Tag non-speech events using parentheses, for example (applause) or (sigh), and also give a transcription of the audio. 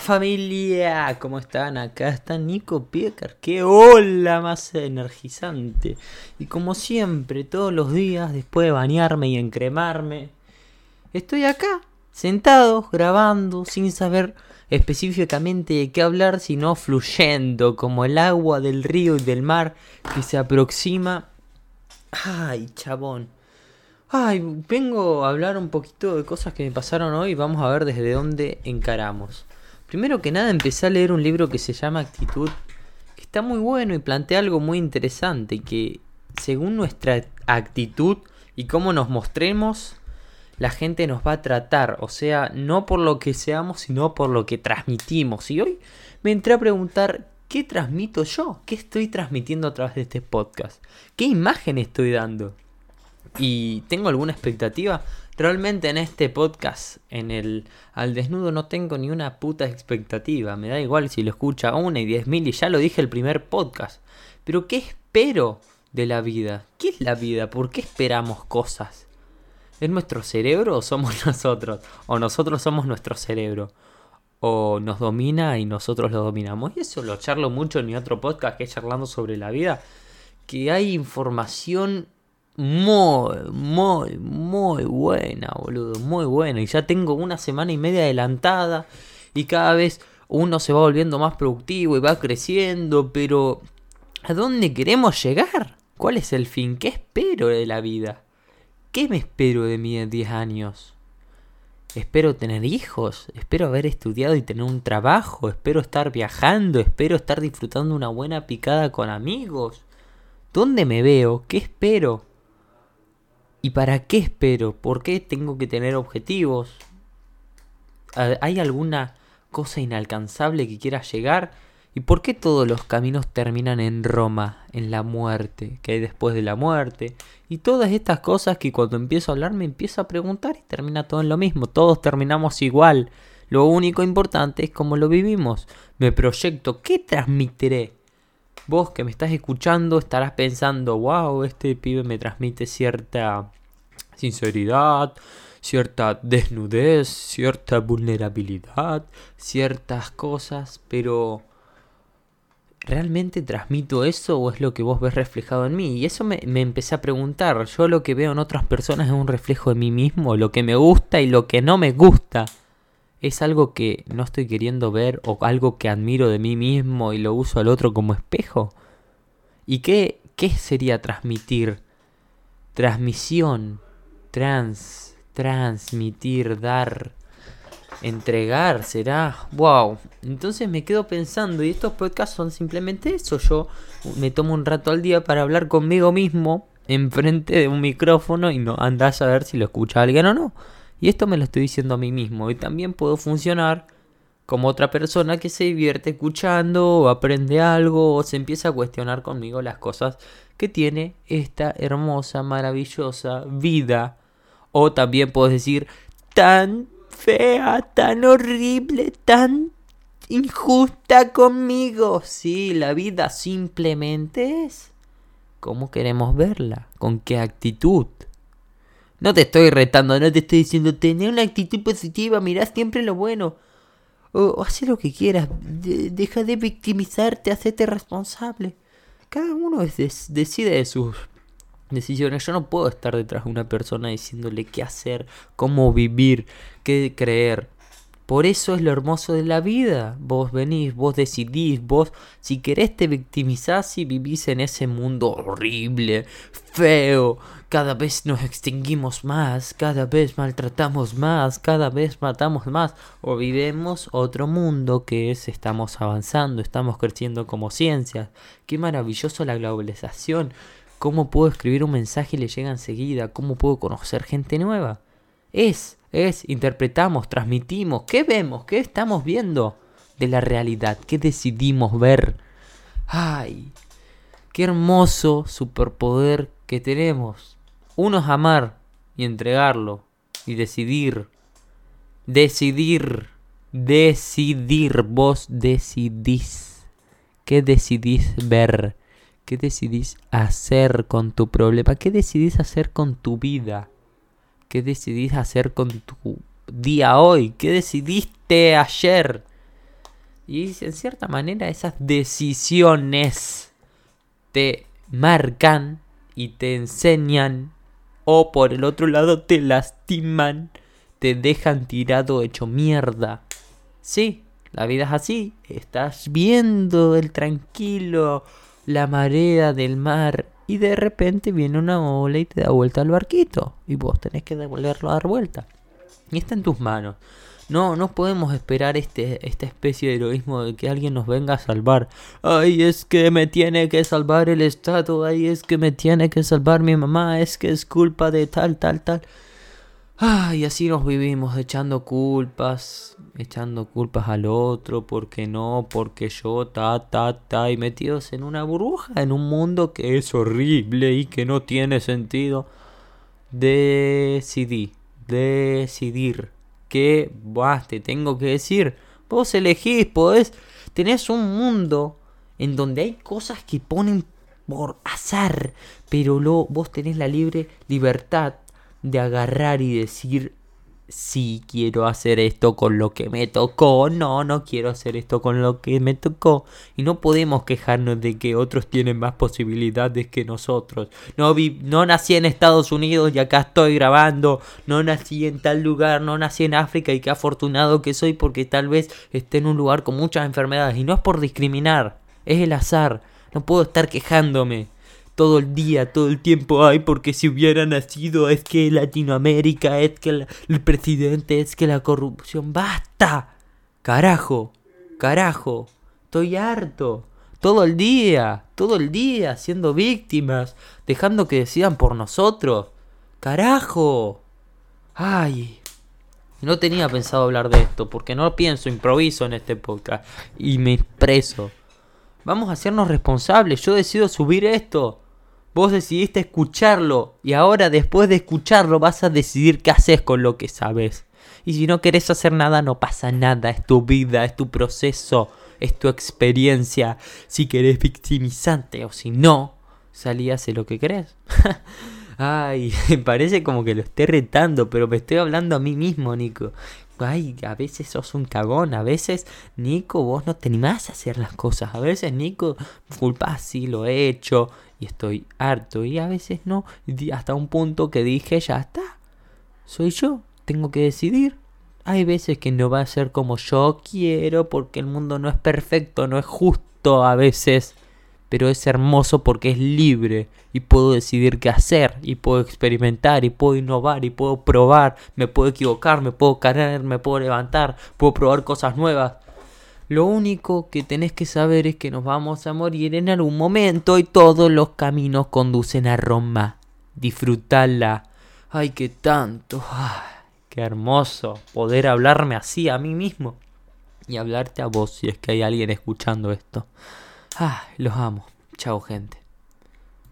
familia, ¿cómo están? Acá está Nico Piecar, qué hola más energizante. Y como siempre, todos los días, después de bañarme y encremarme, estoy acá, sentado, grabando, sin saber específicamente de qué hablar, sino fluyendo como el agua del río y del mar que se aproxima. Ay, chabón. Ay, vengo a hablar un poquito de cosas que me pasaron hoy vamos a ver desde dónde encaramos. Primero que nada empecé a leer un libro que se llama Actitud, que está muy bueno y plantea algo muy interesante, que según nuestra actitud y cómo nos mostremos, la gente nos va a tratar, o sea, no por lo que seamos, sino por lo que transmitimos. Y hoy me entré a preguntar, ¿qué transmito yo? ¿Qué estoy transmitiendo a través de este podcast? ¿Qué imagen estoy dando? ¿Y tengo alguna expectativa? Realmente en este podcast, en el al desnudo, no tengo ni una puta expectativa. Me da igual si lo escucha una y diez mil y ya lo dije el primer podcast. Pero ¿qué espero de la vida? ¿Qué es la vida? ¿Por qué esperamos cosas? ¿Es nuestro cerebro o somos (laughs) nosotros? ¿O nosotros somos nuestro cerebro? ¿O nos domina y nosotros lo dominamos? Y eso lo charlo mucho en mi otro podcast que es charlando sobre la vida. Que hay información muy, muy, muy buena, boludo. Muy buena. Y ya tengo una semana y media adelantada. Y cada vez uno se va volviendo más productivo y va creciendo. Pero, ¿a dónde queremos llegar? ¿Cuál es el fin? ¿Qué espero de la vida? ¿Qué me espero de mí en 10 años? Espero tener hijos, espero haber estudiado y tener un trabajo, espero estar viajando, espero estar disfrutando una buena picada con amigos. ¿Dónde me veo? ¿Qué espero? ¿Y para qué espero? ¿Por qué tengo que tener objetivos? ¿Hay alguna cosa inalcanzable que quiera llegar? ¿Y por qué todos los caminos terminan en Roma, en la muerte, que hay después de la muerte? Y todas estas cosas que cuando empiezo a hablar me empiezo a preguntar y termina todo en lo mismo. Todos terminamos igual. Lo único importante es cómo lo vivimos. Me proyecto, ¿qué transmitiré? Vos que me estás escuchando estarás pensando, wow, este pibe me transmite cierta sinceridad, cierta desnudez, cierta vulnerabilidad, ciertas cosas, pero ¿realmente transmito eso o es lo que vos ves reflejado en mí? Y eso me, me, empecé a preguntar. Yo lo que veo en otras personas es un reflejo de mí mismo, lo que me gusta y lo que no me gusta es algo que no estoy queriendo ver o algo que admiro de mí mismo y lo uso al otro como espejo? ¿Y qué, qué sería transmitir? Transmisión, trans, transmitir, dar, entregar, será. ¡Wow! Entonces me quedo pensando, y estos podcasts son simplemente eso. Yo me tomo un rato al día para hablar conmigo mismo enfrente de un micrófono y no andás a ver si lo escucha alguien o no. Y esto me lo estoy diciendo a mí mismo. Y también puedo funcionar como otra persona que se divierte escuchando o aprende algo o se empieza a cuestionar conmigo las cosas que tiene esta hermosa, maravillosa vida. O también puedo decir tan fea, tan horrible, tan injusta conmigo. Sí, la vida simplemente es como queremos verla, con qué actitud. No te estoy retando, no te estoy diciendo tener una actitud positiva, mirá siempre lo bueno. O, haz lo que quieras, deja de victimizarte, hacete responsable. Cada uno decide de sus decisiones. Yo no puedo estar detrás de una persona diciéndole qué hacer, cómo vivir, qué creer. Por eso es lo hermoso de la vida. Vos venís, vos decidís, vos si querés te victimizás y vivís en ese mundo horrible, feo. Cada vez nos extinguimos más, cada vez maltratamos más, cada vez matamos más. O vivemos otro mundo que es estamos avanzando, estamos creciendo como ciencias. Qué maravilloso la globalización. ¿Cómo puedo escribir un mensaje y le llega enseguida? ¿Cómo puedo conocer gente nueva? Es es, interpretamos, transmitimos, ¿qué vemos? ¿Qué estamos viendo de la realidad? ¿Qué decidimos ver? ¡Ay! ¡Qué hermoso superpoder que tenemos! Uno amar y entregarlo y decidir. Decidir. Decidir. Vos decidís. ¿Qué decidís ver? ¿Qué decidís hacer con tu problema? ¿Qué decidís hacer con tu vida? ¿Qué decidís hacer con tu día hoy? ¿Qué decidiste ayer? Y en cierta manera esas decisiones te marcan y te enseñan o por el otro lado te lastiman, te dejan tirado hecho mierda. Sí, la vida es así. Estás viendo el tranquilo, la marea del mar y de repente viene una ola y te da vuelta al barquito y vos tenés que devolverlo a dar vuelta. Y está en tus manos. No, no podemos esperar este, esta especie de heroísmo de que alguien nos venga a salvar. Ay, es que me tiene que salvar el Estado. Ay, es que me tiene que salvar mi mamá. Es que es culpa de tal, tal, tal. Ay, así nos vivimos echando culpas, echando culpas al otro, porque no, porque yo, ta, ta, ta, y metidos en una burbuja, en un mundo que es horrible y que no tiene sentido. Decidí, decidir. Que, buah, te tengo que decir, vos elegís, podés, tenés un mundo en donde hay cosas que ponen por azar, pero lo, vos tenés la libre libertad de agarrar y decir sí quiero hacer esto con lo que me tocó, no, no quiero hacer esto con lo que me tocó. Y no podemos quejarnos de que otros tienen más posibilidades que nosotros. No, vi, no nací en Estados Unidos y acá estoy grabando, no nací en tal lugar, no nací en África y qué afortunado que soy porque tal vez esté en un lugar con muchas enfermedades. Y no es por discriminar, es el azar. No puedo estar quejándome todo el día, todo el tiempo, ay, porque si hubiera nacido es que Latinoamérica, es que el presidente, es que la corrupción, basta, carajo, carajo, estoy harto, todo el día, todo el día, siendo víctimas, dejando que decidan por nosotros, carajo, ay. No tenía pensado hablar de esto, porque no pienso, improviso en este podcast y me expreso. Vamos a hacernos responsables. Yo decido subir esto. Vos decidiste escucharlo y ahora después de escucharlo vas a decidir qué haces con lo que sabes. Y si no querés hacer nada, no pasa nada. Es tu vida, es tu proceso, es tu experiencia. Si querés victimizante o si no, salí hace lo que querés. (laughs) Ay, (laughs) parece como que lo esté retando, pero me estoy hablando a mí mismo, Nico. Ay, a veces sos un cagón, a veces, Nico, vos no te animás a hacer las cosas. A veces, Nico, culpa, sí, lo he hecho y estoy harto. Y a veces no, hasta un punto que dije, ya está, soy yo, tengo que decidir. Hay veces que no va a ser como yo quiero porque el mundo no es perfecto, no es justo a veces. Pero es hermoso porque es libre y puedo decidir qué hacer y puedo experimentar y puedo innovar y puedo probar, me puedo equivocar, me puedo caer, me puedo levantar, puedo probar cosas nuevas. Lo único que tenés que saber es que nos vamos a morir en algún momento y todos los caminos conducen a Roma. Disfrutala. Ay, qué tanto. qué hermoso poder hablarme así a mí mismo. Y hablarte a vos si es que hay alguien escuchando esto. Ay, los amo. Chao, gente.